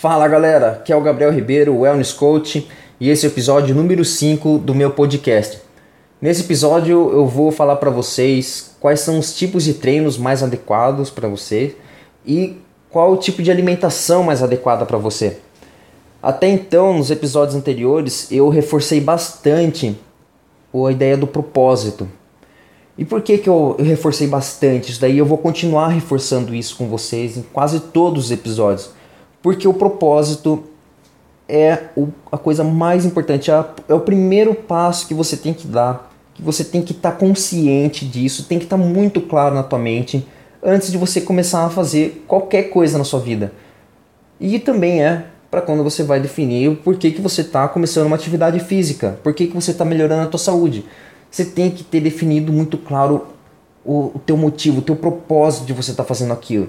Fala galera, aqui é o Gabriel Ribeiro, Wellness Coach, e esse é o episódio número 5 do meu podcast. Nesse episódio eu vou falar para vocês quais são os tipos de treinos mais adequados para você e qual o tipo de alimentação mais adequada para você. Até então, nos episódios anteriores, eu reforcei bastante a ideia do propósito. E por que, que eu, eu reforcei bastante isso daí? Eu vou continuar reforçando isso com vocês em quase todos os episódios porque o propósito é o, a coisa mais importante, é, é, o primeiro passo que você tem que dar, que você tem que estar tá consciente disso, tem que estar tá muito claro na tua mente antes de você começar a fazer qualquer coisa na sua vida. E também é para quando você vai definir o porquê que você está começando uma atividade física, por que você está melhorando a tua saúde. Você tem que ter definido muito claro o, o teu motivo, o teu propósito de você estar tá fazendo aquilo.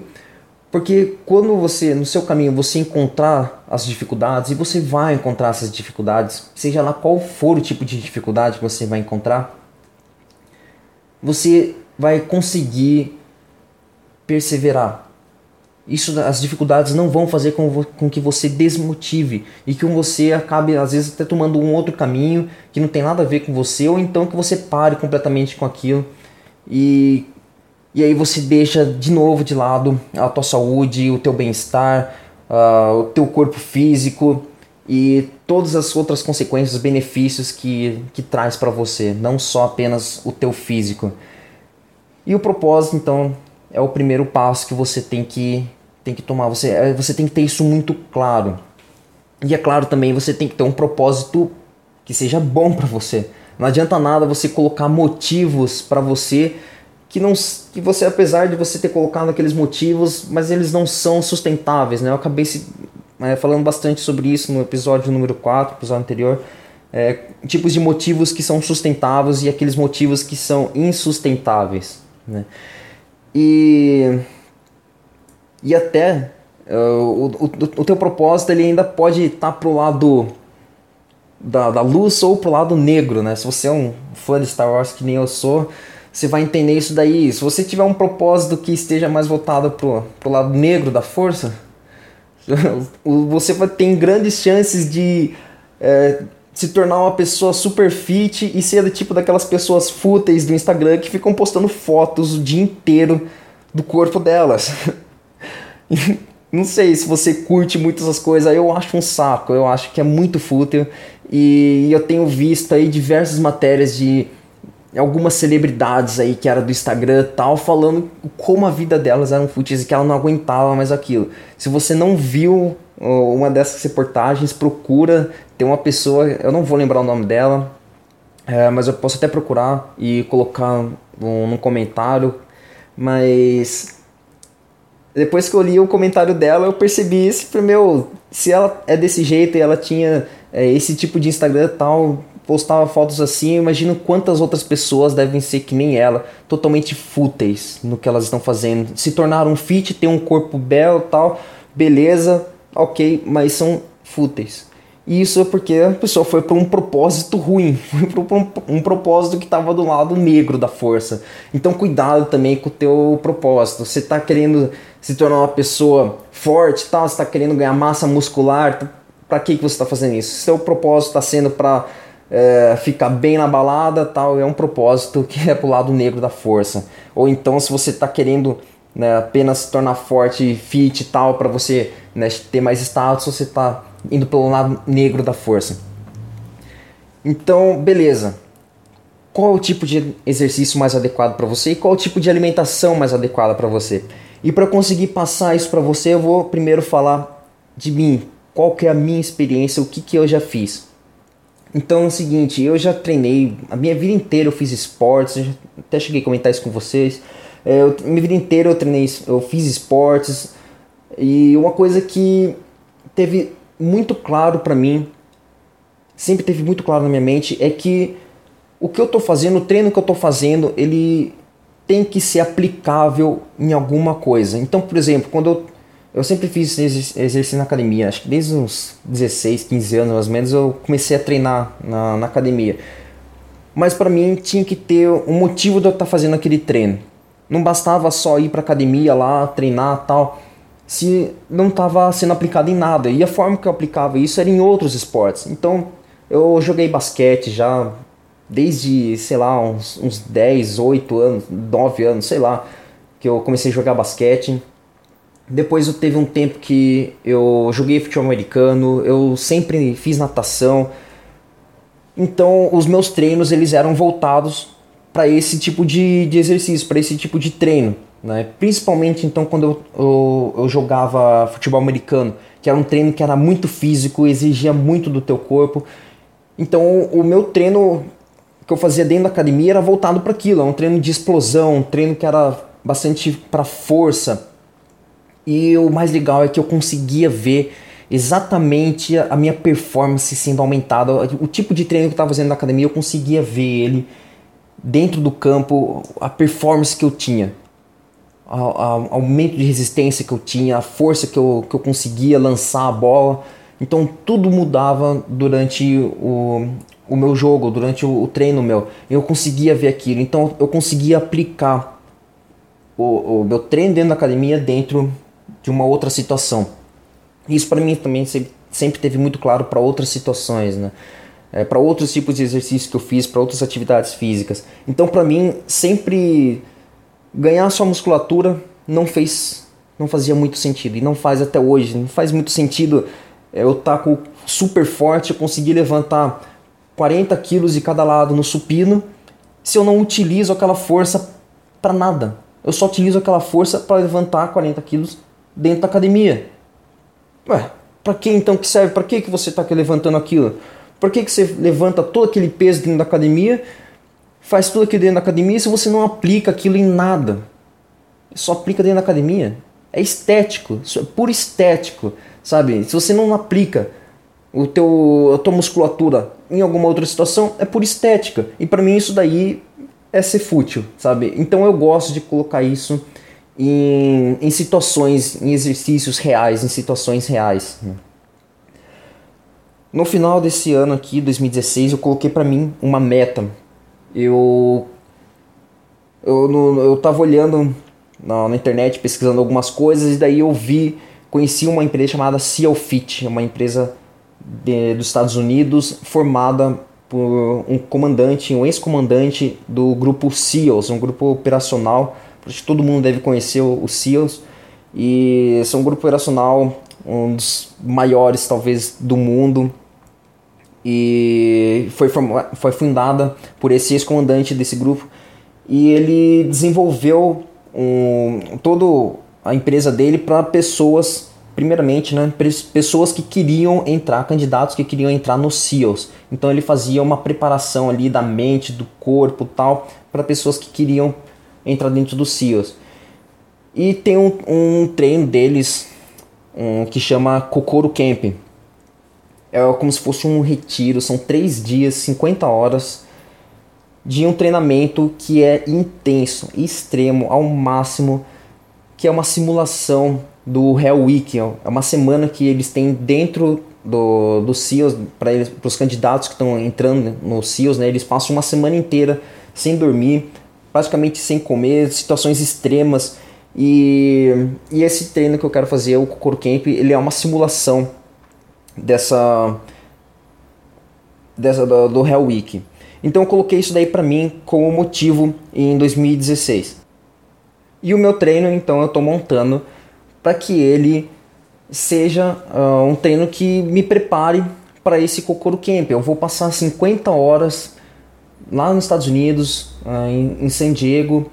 Porque quando você, no seu caminho, você encontrar as dificuldades, e você vai encontrar essas dificuldades, seja lá qual for o tipo de dificuldade que você vai encontrar, você vai conseguir perseverar. Isso, as dificuldades não vão fazer com, com que você desmotive e que você acabe, às vezes, até tomando um outro caminho que não tem nada a ver com você, ou então que você pare completamente com aquilo e e aí você deixa de novo de lado a tua saúde, o teu bem-estar, uh, o teu corpo físico e todas as outras consequências, benefícios que, que traz para você, não só apenas o teu físico. E o propósito, então, é o primeiro passo que você tem que, tem que tomar. Você, é, você tem que ter isso muito claro. E é claro também, você tem que ter um propósito que seja bom para você. Não adianta nada você colocar motivos para você que não que você apesar de você ter colocado aqueles motivos, mas eles não são sustentáveis, né? Eu acabei se, é, falando bastante sobre isso no episódio número 4, episódio anterior, é, tipos de motivos que são sustentáveis e aqueles motivos que são insustentáveis, né? E e até uh, o, o, o teu propósito ele ainda pode estar tá pro lado da, da luz ou pro lado negro, né? Se você é um fã de Star Wars que nem eu sou, você vai entender isso daí. Se você tiver um propósito que esteja mais voltado pro, pro lado negro da força, você vai ter grandes chances de é, se tornar uma pessoa super fit e ser do tipo daquelas pessoas fúteis do Instagram que ficam postando fotos o dia inteiro do corpo delas. Não sei se você curte muito essas coisas, eu acho um saco, eu acho que é muito fútil e eu tenho visto aí diversas matérias de algumas celebridades aí que era do Instagram tal, falando como a vida delas era um fúteis e que ela não aguentava mais aquilo. Se você não viu uma dessas reportagens, procura. Tem uma pessoa, eu não vou lembrar o nome dela, é, mas eu posso até procurar e colocar um, comentário. Mas depois que eu li o comentário dela, eu percebi isso. Meu, se ela é desse jeito e ela tinha é, esse tipo de Instagram tal, postava fotos assim, eu imagino quantas outras pessoas devem ser que nem ela, totalmente fúteis no que elas estão fazendo. Se tornaram fit, ter um corpo belo tal, beleza, ok, mas são fúteis. E isso é porque a pessoa foi para um propósito ruim, foi para um, um, propósito que estava do lado negro da força. Então cuidado também com o teu propósito. Você está querendo se tornar uma pessoa forte, tal, você está querendo ganhar massa muscular, para que, que você está fazendo isso? Seu propósito está sendo para é, ficar bem na balada, tal, é um propósito que é pro lado negro da força. Ou então, se você está querendo né, apenas se tornar forte, fit e tal, para você né, ter mais status, você está indo pelo lado negro da força. Então, beleza. Qual o tipo de exercício mais adequado para você e qual o tipo de alimentação mais adequada para você? E para conseguir passar isso para você, eu vou primeiro falar de mim, qual que é a minha experiência, o que, que eu já fiz. Então é o seguinte, eu já treinei, a minha vida inteira eu fiz esportes, até cheguei a comentar isso com vocês. É, eu, minha vida inteira eu treinei, eu fiz esportes e uma coisa que teve muito claro para mim, sempre teve muito claro na minha mente, é que o que eu tô fazendo, o treino que eu tô fazendo, ele tem que ser aplicável em alguma coisa. Então, por exemplo, quando eu eu sempre fiz exercício na academia, acho que desde uns 16, 15 anos mais ou menos eu comecei a treinar na, na academia. Mas para mim tinha que ter um motivo de eu estar tá fazendo aquele treino. Não bastava só ir para academia lá, treinar tal. se não estava sendo aplicado em nada. E a forma que eu aplicava isso era em outros esportes. Então eu joguei basquete já desde, sei lá, uns, uns 10, 8 anos, 9 anos, sei lá, que eu comecei a jogar basquete. Depois eu teve um tempo que eu joguei futebol americano, eu sempre fiz natação. Então os meus treinos eles eram voltados para esse tipo de, de exercício, para esse tipo de treino. Né? Principalmente então quando eu, eu, eu, jogava futebol americano, que era um treino que era muito físico, exigia muito do teu corpo. Então o meu treino que eu fazia dentro da academia era voltado para aquilo, é um treino de explosão, um treino que era bastante para força. E o mais legal é que eu conseguia ver exatamente a minha performance sendo aumentada, o tipo de treino que eu estava fazendo na academia, eu conseguia ver ele dentro do campo, a performance que eu tinha, o aumento de resistência que eu tinha, a força que eu, que eu conseguia lançar a bola. Então tudo mudava durante o, o meu jogo, durante o, o treino meu. Eu conseguia ver aquilo, então eu conseguia aplicar o, o meu treino dentro da academia dentro de uma outra situação. Isso para mim também sempre, teve muito claro para outras situações, né? É, para outros tipos de exercícios que eu fiz, para outras atividades físicas. Então, para mim, sempre ganhar sua musculatura não fez, não fazia muito sentido e não faz até hoje. Não faz muito sentido é, eu estar tá super forte, eu conseguir levantar 40 quilos de cada lado no supino, se eu não utilizo aquela força para nada. Eu só utilizo aquela força para levantar 40 quilos dentro da academia. Ué, para que então que serve? Para que, que você está levantando aquilo? Por que, que você levanta todo aquele peso dentro da academia, faz tudo aquilo dentro da academia se você não aplica aquilo em nada? Só aplica dentro da academia. É estético, é puro estético, sabe? Se você não aplica o teu, a tua musculatura em alguma outra situação, é por estética. E para mim isso daí é ser fútil, sabe? Então eu gosto de colocar isso em, em situações, em exercícios reais, em situações reais. No final desse ano aqui, 2016, eu coloquei para mim uma meta. Eu eu, eu tava olhando na, na, internet, pesquisando algumas coisas, e daí eu vi, conheci uma empresa chamada Seal Fit, uma empresa de, dos Estados Unidos, formada por um comandante, um ex-comandante do grupo SEALs, um grupo operacional. Acho que todo mundo deve conhecer o, o SEALs. E são um grupo operacional, um dos maiores talvez do mundo. E foi, foi fundada por esse ex-comandante desse grupo. E ele desenvolveu um, toda a empresa dele para pessoas primeiramente, né, pessoas que queriam entrar, candidatos que queriam entrar no SEALs. Então ele fazia uma preparação ali da mente, do corpo, tal, para pessoas que queriam entrar dentro do SEALs. E tem um, um treino deles um, que chama Kokoro Camp. É como se fosse um retiro, são três dias, 50 horas de um treinamento que é intenso, extremo, ao máximo, que é uma simulação do Hell Week. É uma semana que eles têm dentro do, do SEALs, para os candidatos que estão entrando no SEALs, né, eles passam uma semana inteira sem dormir, praticamente sem comer, situações extremas. E, e esse treino que eu quero fazer, o Kokoro Camp, ele é uma simulação dessa, dessa do, do Hell Week. Então eu coloquei isso daí para mim como motivo em 2016. E o meu treino, então, eu estou montando para que ele seja uh, um treino que me prepare para esse Kokoro Camp. Eu vou passar 50 horas lá nos Estados Unidos, uh, em, San Diego,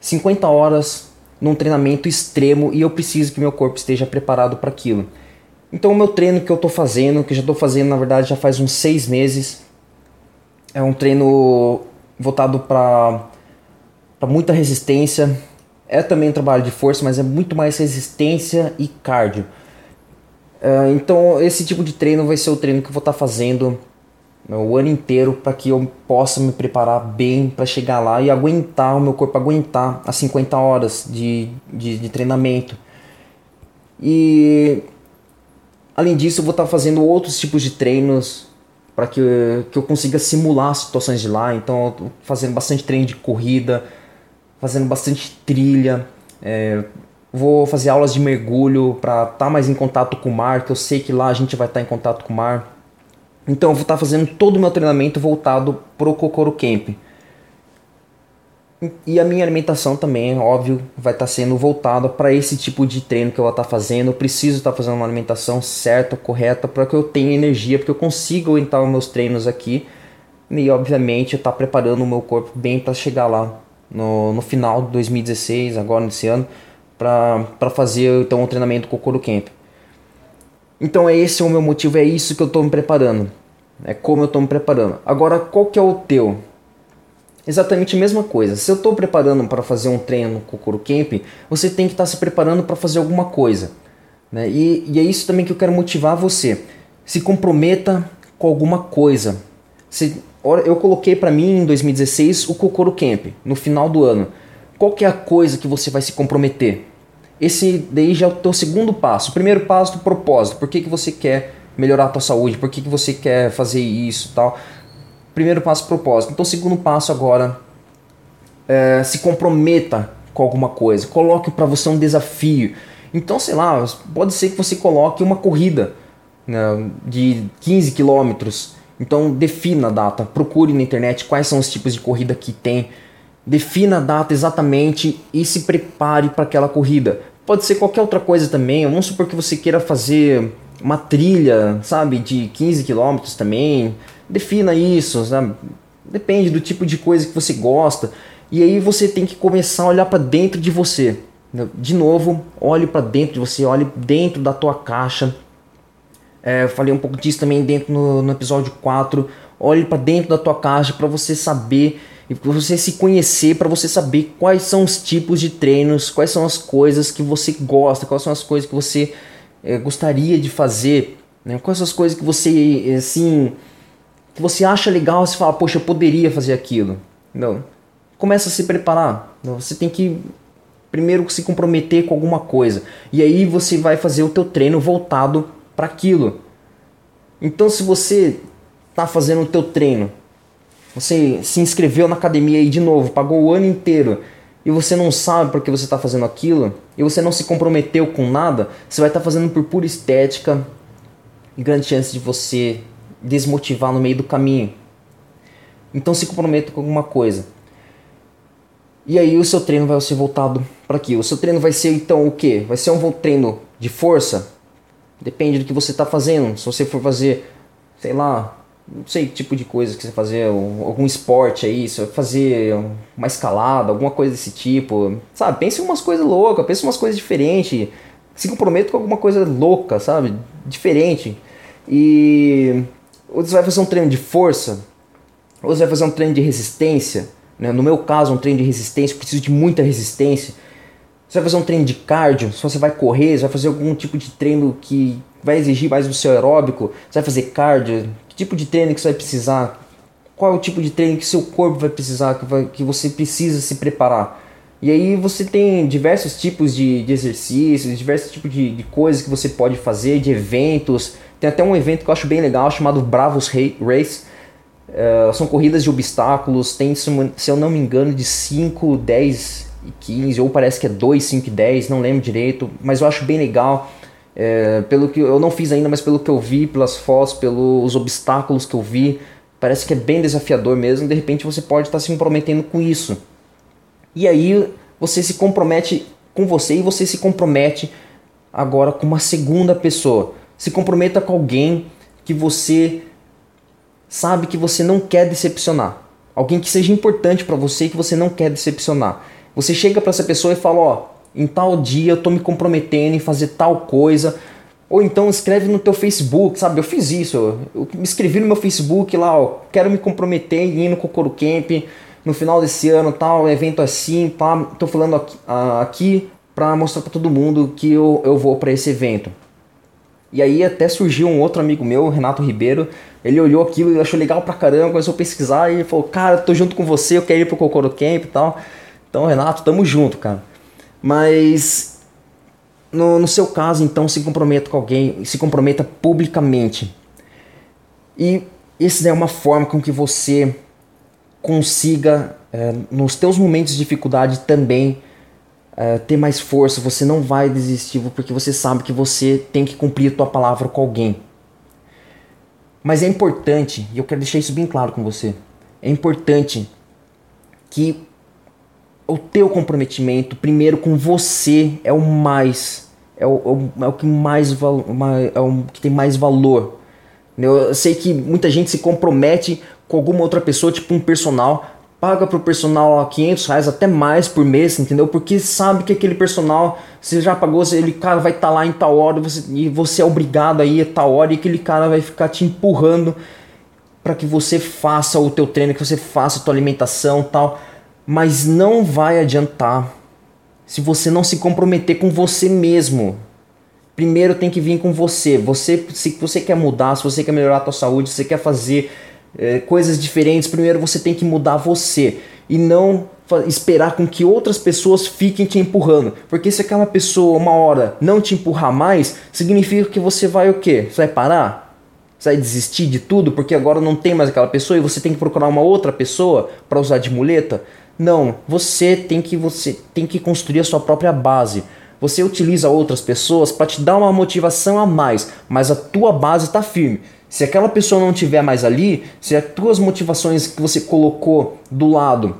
50 horas num treinamento extremo e eu preciso que meu corpo esteja preparado para aquilo. Então o meu treino que eu estou fazendo, que já estou fazendo na verdade já faz uns seis meses, é um treino voltado para muita resistência, é também um trabalho de força, mas é muito mais resistência e cardio. Uh, então esse tipo de treino vai ser o treino que eu vou estar tá fazendo o ano inteiro para que eu possa me preparar bem para chegar lá e aguentar, o meu corpo aguentar as 50 horas de, de, de treinamento. E além disso, eu vou estar tá fazendo outros tipos de treinos para que, que eu consiga simular as situações de lá. Então, fazendo bastante treino de corrida, fazendo bastante trilha, é, vou fazer aulas de mergulho para estar tá mais em contato com o mar, que eu sei que lá a gente vai estar tá em contato com o mar. Então eu vou estar tá fazendo todo o meu treinamento voltado pro Kokoro Camp. E a minha alimentação também, óbvio, vai estar tá sendo voltada para esse tipo de treino que eu vou estar tá fazendo. Eu preciso estar tá fazendo uma alimentação certa, correta, para que eu tenha energia, porque eu consiga orientar os meus treinos aqui. E obviamente eu estar preparando o meu corpo bem para chegar lá no, no final de 2016, agora nesse ano, para fazer então o treinamento com o Coro Camp. Então é esse o meu motivo, é isso que eu estou me preparando. É como eu estou me preparando. Agora, qual que é o teu? Exatamente a mesma coisa. Se eu estou preparando para fazer um treino no Kokoro Camp, você tem que estar tá se preparando para fazer alguma coisa. Né? E, e, é isso também que eu quero motivar você. Se comprometa com alguma coisa. Se, eu coloquei para mim em 2016 o Kokoro Camp, no final do ano. Qual que é a coisa que você vai se comprometer? Esse daí já é o teu segundo passo. O primeiro passo do propósito. Por que, que você quer melhorar a tua saúde? Por que, que você quer fazer isso tal? Primeiro passo, propósito. Então, segundo passo agora, é, se comprometa com alguma coisa. Coloque para você um desafio. Então, sei lá, pode ser que você coloque uma corrida né, de 15 quilômetros. Então, defina a data. Procure na internet quais são os tipos de corrida que tem. Defina a data exatamente e se prepare para aquela corrida. Pode ser qualquer outra coisa também. Vamos supor que você queira fazer uma trilha, sabe, de 15 quilômetros também defina isso, sabe? Depende do tipo de coisa que você gosta. E aí você tem que começar a olhar para dentro de você. De novo, olhe para dentro de você, olhe dentro da tua caixa. É, eu falei um pouco disso também dentro no, no episódio 4. Olhe para dentro da tua caixa para você saber e para você se conhecer, para você saber quais são os tipos de treinos, quais são as coisas que você gosta, quais são as coisas que você é, gostaria de fazer, né? quais são as coisas que você assim que você acha legal, você fala, poxa, eu poderia fazer aquilo. Não. Começa a se preparar. Você tem que primeiro se comprometer com alguma coisa. E aí você vai fazer o teu treino voltado para aquilo. Então se você está fazendo o teu treino, você se inscreveu na academia aí de novo, pagou o ano inteiro e você não sabe por que você está fazendo aquilo e você não se comprometeu com nada, você vai estar tá fazendo por pura estética e grande chance de você desmotivar no meio do caminho. Então se comprometa com alguma coisa. E aí o seu treino vai ser voltado para aquilo. O seu treino vai ser então o que? Vai ser um treino de força? Depende do que você está fazendo. Se você for fazer, sei lá, não sei que tipo de coisa que você fazer, algum esporte aí, você vai fazer uma escalada, alguma coisa desse tipo, sabe? Pense em umas coisas loucas, pense em umas coisas diferentes. Se comprometa com alguma coisa louca, sabe? Diferente. E ou você vai fazer um treino de força, ou você vai fazer um treino de resistência. Né? No meu caso, um treino de resistência, eu preciso de muita resistência. Você vai fazer um treino de cardio, se você vai correr, você vai fazer algum tipo de treino que vai exigir mais do seu aeróbico, você vai fazer cardio, tipo de treino que você vai precisar, qual é o tipo de treino que seu corpo vai precisar, que, vai, que você precisa se preparar. E aí você tem diversos tipos de, de exercícios, diversos tipos de, de coisas que você pode fazer, de eventos, tem até um evento que eu acho bem legal chamado Bravos Race. Uh, são corridas de obstáculos, tem, se eu não me engano, de 5, 10 e 15, ou parece que é 2, 5 e 10, não lembro direito, mas eu acho bem legal. É, pelo que eu não fiz ainda, mas pelo que eu vi, pelas fotos, pelos obstáculos que eu vi, parece que é bem desafiador mesmo. De repente você pode estar se comprometendo com isso. E aí você se compromete com você e você se compromete agora com uma segunda pessoa. Se comprometa com alguém que você sabe que você não quer decepcionar. Alguém que seja importante para você e que você não quer decepcionar. Você chega para essa pessoa e fala, ó, em tal dia eu tô me comprometendo em fazer tal coisa. Ou então escreve no teu Facebook, sabe? Eu fiz isso. Eu me inscrevi no meu Facebook lá, ó, quero me comprometer em ir no Kokoro Camp no final desse ano, tal, evento assim, pá, tô falando aqui, aqui para mostrar para todo mundo que eu, eu vou para esse evento. E aí até surgiu um outro amigo meu, Renato Ribeiro, ele olhou aquilo e achou legal pra caramba, começou a pesquisar e falou, cara, tô junto com você, eu quero ir pro Kokoro Camp e tal. Então, Renato, tamo junto, cara. Mas no, no seu caso, então, se comprometa com alguém, se comprometa publicamente. E essa é uma forma com que você consiga, é, nos teus momentos de dificuldade também, uh, ter mais força, você não vai desistir porque você sabe que você tem que cumprir a tua palavra com alguém. Mas é importante, e eu quero deixar isso bem claro com você, é importante que o teu comprometimento, primeiro com você, é o mais, é o, é o que mais é o que tem mais valor. Eu sei que muita gente se compromete com alguma outra pessoa, tipo um personal, paga pro personal 500 reais, até mais por mês, entendeu? Porque sabe que aquele personal, você já pagou, ele cara vai estar tá lá em tal hora você, e você é obrigado a ir a tal hora e aquele cara vai ficar te empurrando para que você faça o teu treino, que você faça a tua alimentação tal. Mas não vai adiantar se você não se comprometer com você mesmo. Primeiro tem que vir com você. Você, se você quer mudar, se você quer melhorar a tua saúde, se você quer fazer é, coisas diferentes, primeiro você tem que mudar você e não esperar com que outras pessoas fiquem te empurrando. Porque se aquela pessoa uma hora não te empurrar mais, significa que você vai o quê? Você vai parar? Você vai desistir de tudo porque agora não tem mais aquela pessoa e você tem que procurar uma outra pessoa para usar de muleta? Não, você tem que você tem que construir a sua própria base. Você utiliza outras pessoas para te dar uma motivação a mais, mas a tua base está firme. Se aquela pessoa não tiver mais ali, se as tuas motivações que você colocou do lado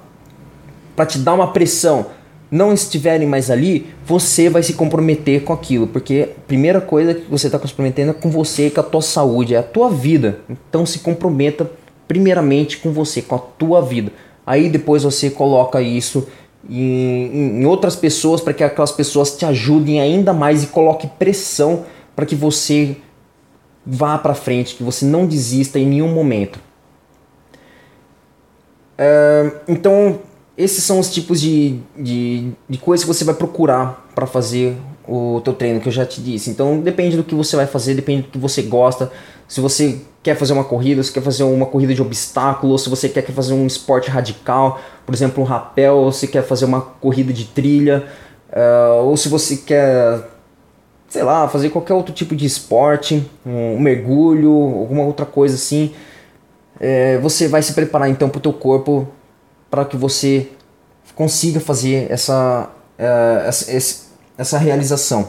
para te dar uma pressão não estiverem mais ali, você vai se comprometer com aquilo, porque a primeira coisa que você está comprometendo é com você, com a tua saúde, é a tua vida. Então se comprometa primeiramente com você, com a tua vida. Aí depois você coloca isso em, em outras pessoas para que aquelas pessoas te ajudem ainda mais e coloque pressão para que você vá para frente, que você não desista em nenhum momento. Então, esses são os tipos de, de, de coisas que você vai procurar para fazer o teu treino, que eu já te disse. Então, depende do que você vai fazer, depende do que você gosta. Se você quer fazer uma corrida, se quer fazer uma corrida de obstáculos, se você quer fazer um esporte radical, por exemplo, um rapel, ou se quer fazer uma corrida de trilha, uh, ou se você quer sei lá, fazer qualquer outro tipo de esporte, um mergulho, alguma outra coisa assim, é, você vai se preparar então para o teu corpo para que você consiga fazer essa, é, essa, essa realização.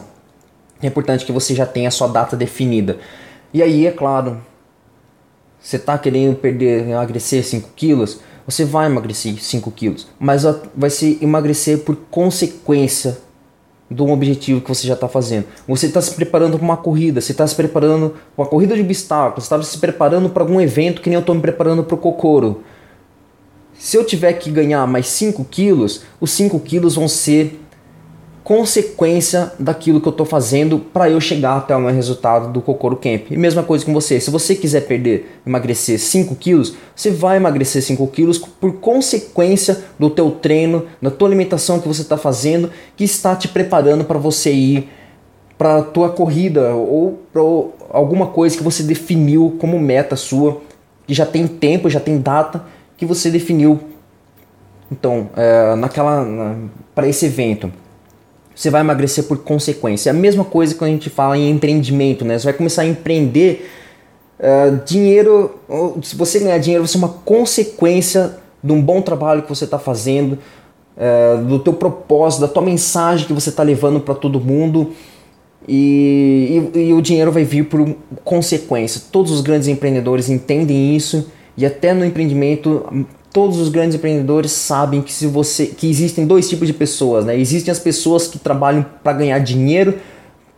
É importante que você já tenha a sua data definida. E aí, é claro, você está querendo perder, emagrecer 5 quilos, você vai emagrecer 5 quilos, mas vai se emagrecer por consequência de um objetivo que você já está fazendo. Você está se preparando para uma corrida, você está se preparando para uma corrida de obstáculos, está se preparando para algum evento que nem eu estou me preparando para o Kokoro. Se eu tiver que ganhar mais 5 quilos, os 5 quilos vão ser consequência daquilo que eu estou fazendo para eu chegar até o meu resultado do Kokoro Camp. E mesma coisa com você, se você quiser perder, emagrecer 5 quilos, você vai emagrecer 5 quilos por consequência do teu treino, da tua alimentação que você está fazendo, que está te preparando para você ir para a tua corrida ou para alguma coisa que você definiu como meta sua, que já tem tempo, já tem data que você definiu. Então, é, naquela na, para esse evento você vai emagrecer por consequência. É a mesma coisa quando a gente fala em empreendimento, né? Você vai começar a empreender uh, dinheiro. Se você ganhar dinheiro, vai ser uma consequência de um bom trabalho que você está fazendo, uh, do teu propósito, da tua mensagem que você está levando para todo mundo. E, e, e, o dinheiro vai vir por consequência. Todos os grandes empreendedores entendem isso e até no empreendimento todos os grandes empreendedores sabem que se você que existem dois tipos de pessoas, né? Existem as pessoas que trabalham para ganhar dinheiro,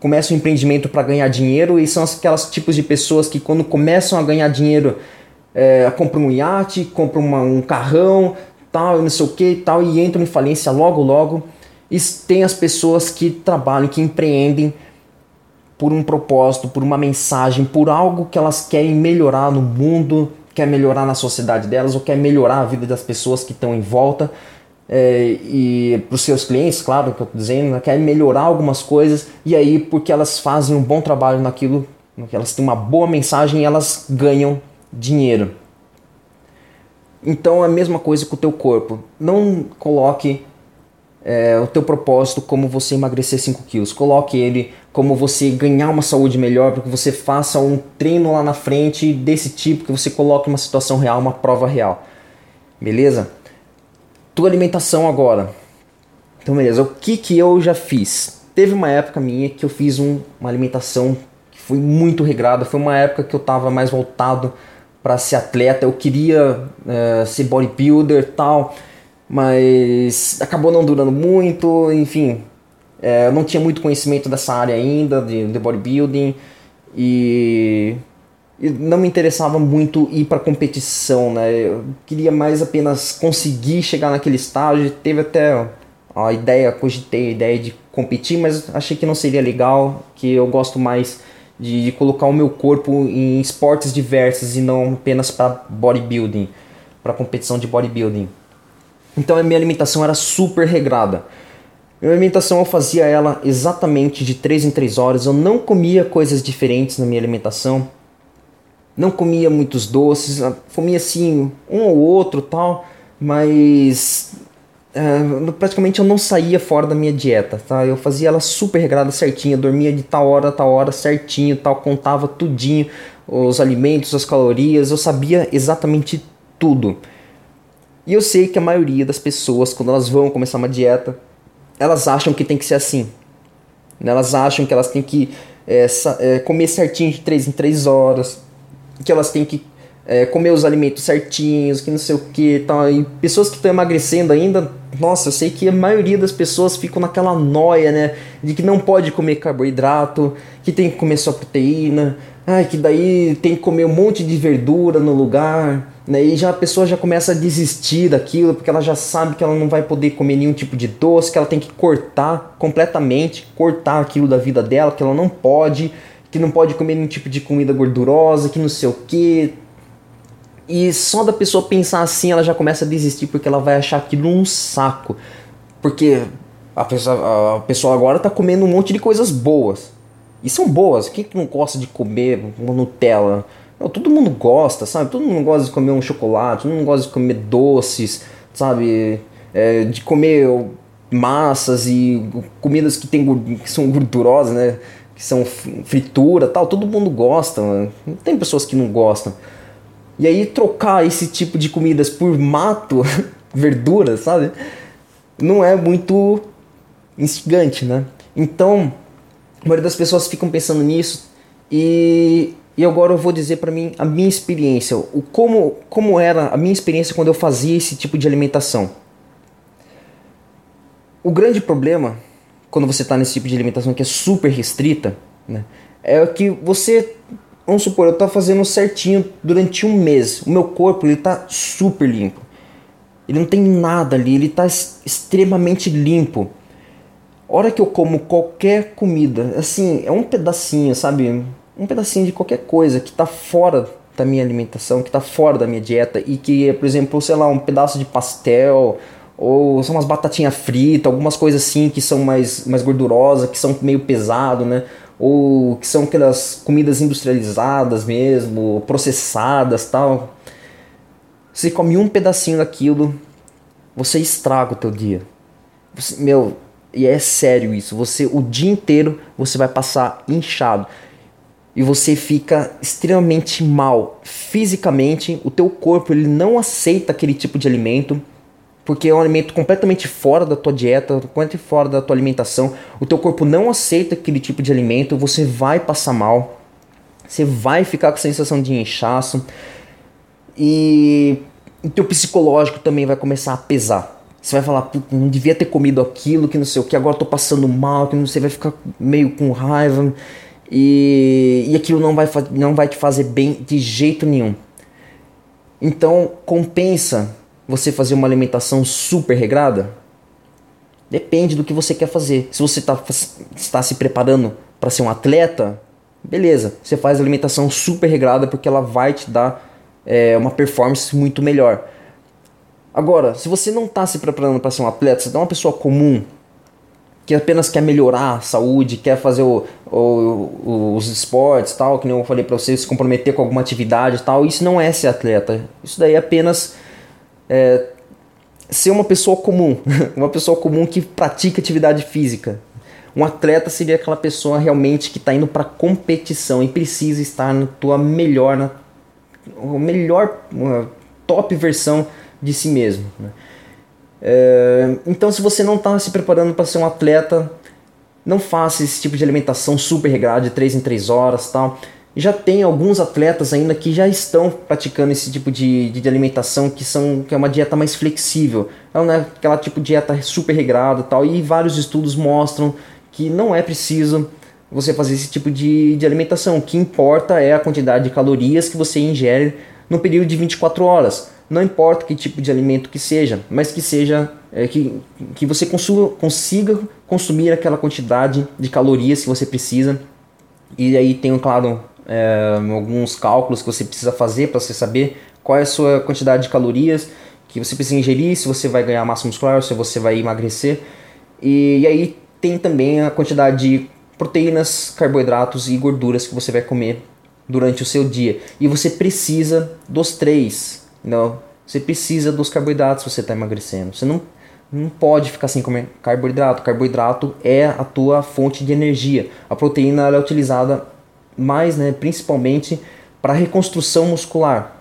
começam um empreendimento para ganhar dinheiro e são aquelas tipos de pessoas que quando começam a ganhar dinheiro é, compram um iate, compram uma, um carrão, tal, não sei o que, tal e entram em falência logo logo. E tem as pessoas que trabalham, que empreendem por um propósito, por uma mensagem, por algo que elas querem melhorar no mundo, quer melhorar na sociedade delas ou quer melhorar a vida das pessoas que estão em volta. É, e para os seus clientes, claro, que eu estou dizendo, né, quer melhorar algumas coisas e aí porque elas fazem um bom trabalho naquilo, elas têm uma boa mensagem, elas ganham dinheiro. Então é a mesma coisa com o teu corpo. Não coloque é, o teu propósito como você emagrecer 5 quilos. Coloque ele como você ganhar uma saúde melhor, para que você faça um treino lá na frente desse tipo, que você coloque uma situação real, uma prova real. Beleza? Tua alimentação agora. Então, beleza, o que que eu já fiz? Teve uma época minha que eu fiz um, uma alimentação que foi muito regrada, foi uma época que eu tava mais voltado para ser atleta, eu queria uh, ser bodybuilder tal, mas acabou não durando muito, enfim, é, eu não tinha muito conhecimento dessa área ainda, de, de bodybuilding, e, e, não me interessava muito ir para competição, né? Eu queria mais apenas conseguir chegar naquele estágio. Teve até a ideia, cogitei a ideia de competir, mas achei que não seria legal, que eu gosto mais de, de colocar o meu corpo em esportes diversos e não apenas para bodybuilding, para competição de bodybuilding. Então a minha alimentação era super regrada. Minha alimentação eu fazia ela exatamente de 3 em 3 horas. Eu não comia coisas diferentes na minha alimentação. Não comia muitos doces, comia assim um ou outro tal, mas é, praticamente eu não saía fora da minha dieta, tá? Eu fazia ela super regrada certinha, dormia de tal hora a tal hora certinho, tal, contava tudinho, os alimentos, as calorias, eu sabia exatamente tudo. E eu sei que a maioria das pessoas, quando elas vão começar uma dieta, elas acham que tem que ser assim. Elas acham que elas têm que é, é, comer certinho de 3 em 3 horas, que elas têm que é, comer os alimentos certinhos, que não sei o que tal. E pessoas que estão emagrecendo ainda, nossa, eu sei que a maioria das pessoas ficam naquela noia, né? De que não pode comer carboidrato, que tem que comer só proteína, ai, que daí tem que comer um monte de verdura no lugar. Né? E já a pessoa já começa a desistir daquilo, porque ela já sabe que ela não vai poder comer nenhum tipo de doce, que ela tem que cortar completamente, cortar aquilo da vida dela, que ela não pode, que não pode comer nenhum tipo de comida gordurosa, que não sei o que. E só da pessoa pensar assim, ela já começa a desistir, porque ela vai achar aquilo um saco. Porque a pessoa, a pessoa agora tá comendo um monte de coisas boas. E são boas. Quem que não gosta de comer Nutella? Todo mundo gosta, sabe? Todo mundo gosta de comer um chocolate, todo mundo gosta de comer doces, sabe? É, de comer massas e comidas que, tem, que são gordurosas, né? Que são fritura tal. Todo mundo gosta, mano. Não tem pessoas que não gostam. E aí trocar esse tipo de comidas por mato, verduras, sabe? Não é muito instigante, né? Então, a maioria das pessoas ficam pensando nisso e e agora eu vou dizer para mim a minha experiência, o como, como era a minha experiência quando eu fazia esse tipo de alimentação. O grande problema quando você está nesse tipo de alimentação que é super restrita, né, é que você, vamos supor, eu estou fazendo certinho durante um mês, o meu corpo ele está super limpo, ele não tem nada ali, ele está extremamente limpo. Hora que eu como qualquer comida, assim, é um pedacinho, sabe? Um pedacinho de qualquer coisa que está fora da minha alimentação, que está fora da minha dieta e que, por exemplo, sei lá, um pedaço de pastel ou são umas batatinhas fritas, algumas coisas assim que são mais, mais gordurosas, que são meio pesado, né? Ou que são aquelas comidas industrializadas mesmo, processadas tal. Você come um pedacinho daquilo, você estraga o teu dia. Você, meu, e é sério isso. Você o dia inteiro você vai passar inchado e você fica extremamente mal fisicamente, o teu corpo ele não aceita aquele tipo de alimento, porque é um alimento completamente fora da tua dieta, completamente fora da tua alimentação. O teu corpo não aceita aquele tipo de alimento, você vai passar mal. Você vai ficar com sensação de inchaço. E o teu psicológico também vai começar a pesar. Você vai falar, não devia ter comido aquilo, que não sei o que, agora tô passando mal, que não sei, vai ficar meio com raiva e, e aquilo não vai, não vai te fazer bem de jeito nenhum. Então, compensa você fazer uma alimentação super regrada? Depende do que você quer fazer. Se você tá, está se preparando para ser um atleta, beleza, você faz alimentação super regrada porque ela vai te dar é, uma performance muito melhor. Agora, se você não está se preparando para ser um atleta, você é uma pessoa comum, que apenas quer melhorar a saúde, quer fazer o, o, os esportes, tal, que nem eu falei para você, se comprometer com alguma atividade tal, isso não é ser atleta. Isso daí é apenas é, ser uma pessoa comum, uma pessoa comum que pratica atividade física. Um atleta seria aquela pessoa realmente que está indo para competição e precisa estar na tua melhor, na melhor top versão de si mesmo. Né? É, então, se você não está se preparando para ser um atleta, não faça esse tipo de alimentação super regrada de 3 em 3 horas tal. Já tem alguns atletas ainda que já estão praticando esse tipo de, de alimentação que, são, que é uma dieta mais flexível. Não é aquela tipo de dieta super regrada tal. E vários estudos mostram que não é preciso você fazer esse tipo de, de alimentação. O que importa é a quantidade de calorias que você ingere no período de 24 horas. Não importa que tipo de alimento que seja, mas que seja é, que, que você consuma, consiga consumir aquela quantidade de calorias que você precisa. E aí tem, claro, é, alguns cálculos que você precisa fazer para você saber qual é a sua quantidade de calorias que você precisa ingerir, se você vai ganhar massa muscular, se você vai emagrecer. E, e aí tem também a quantidade de proteínas, carboidratos e gorduras que você vai comer durante o seu dia. E você precisa dos três. Não, você precisa dos carboidratos se você está emagrecendo. Você não, não pode ficar sem comer carboidrato. Carboidrato é a tua fonte de energia. A proteína é utilizada mais, né, principalmente para reconstrução muscular.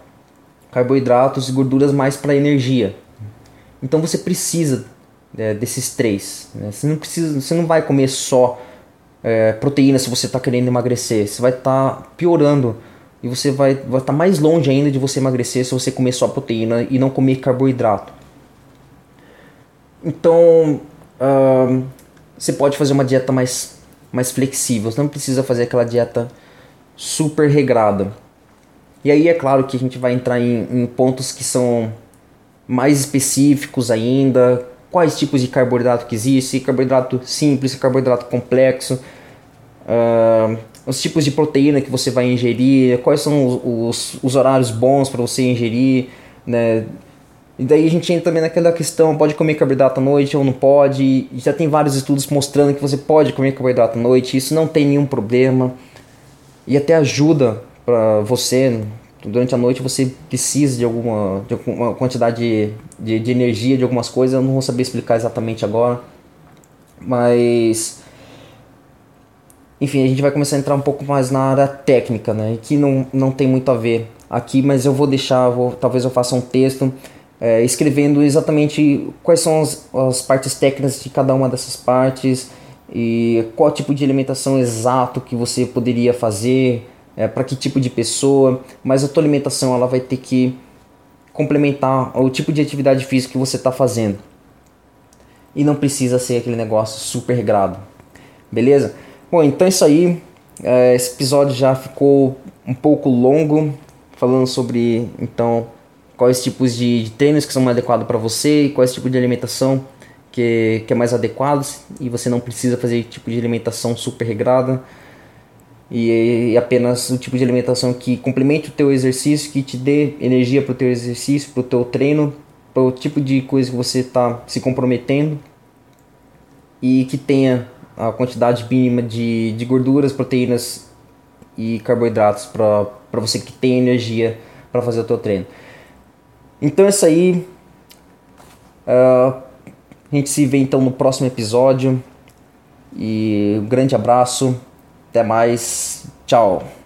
Carboidratos e gorduras mais para energia. Então você precisa é, desses três. Né? Você não precisa, você não vai comer só é, proteína se você está querendo emagrecer. Você vai estar tá piorando e você vai estar tá mais longe ainda de você emagrecer se você comer só proteína e não comer carboidrato. Então uh, você pode fazer uma dieta mais, mais flexível. Você não precisa fazer aquela dieta super regrada. E aí é claro que a gente vai entrar em, em pontos que são mais específicos ainda, quais tipos de carboidrato que existe, carboidrato simples, carboidrato complexo, uh, os tipos de proteína que você vai ingerir, quais são os, os, os horários bons para você ingerir, né? E daí a gente entra também naquela questão, pode comer carboidrato à noite ou não pode, já tem vários estudos mostrando que você pode comer carboidrato à noite, isso não tem nenhum problema, e até ajuda para você durante a noite você precisa de alguma, de alguma quantidade de, de, energia, de algumas coisas, eu não vou saber explicar exatamente agora. Mas. Enfim, a gente vai começar a entrar um pouco mais na área técnica, né? Que não, não tem muito a ver aqui, mas eu vou deixar, vou, talvez eu faça um texto é, escrevendo exatamente quais são as, as partes técnicas de cada uma dessas partes e qual tipo de alimentação exato que você poderia fazer, é, para que tipo de pessoa, mas a tua alimentação ela vai ter que complementar o tipo de atividade física que você está fazendo. E não precisa ser aquele negócio super regrado. Beleza? Bom, então é isso aí. É, esse episódio já ficou um pouco longo, falando sobre então quais tipos de, treinos que são mais adequados para você e quais tipos de alimentação que, que é mais adequado e você não precisa fazer tipo de alimentação super regrada. E, apenas o tipo de alimentação que complemente o teu exercício, que te dê energia para o teu exercício, para o teu treino, para o tipo de coisa que você está se comprometendo. E que tenha a quantidade mínima de, de gorduras, proteínas e carboidratos para você que tem energia para fazer o teu treino. Então é isso aí. Uh, a gente se vê então no próximo episódio. E um grande abraço. Até mais. Tchau.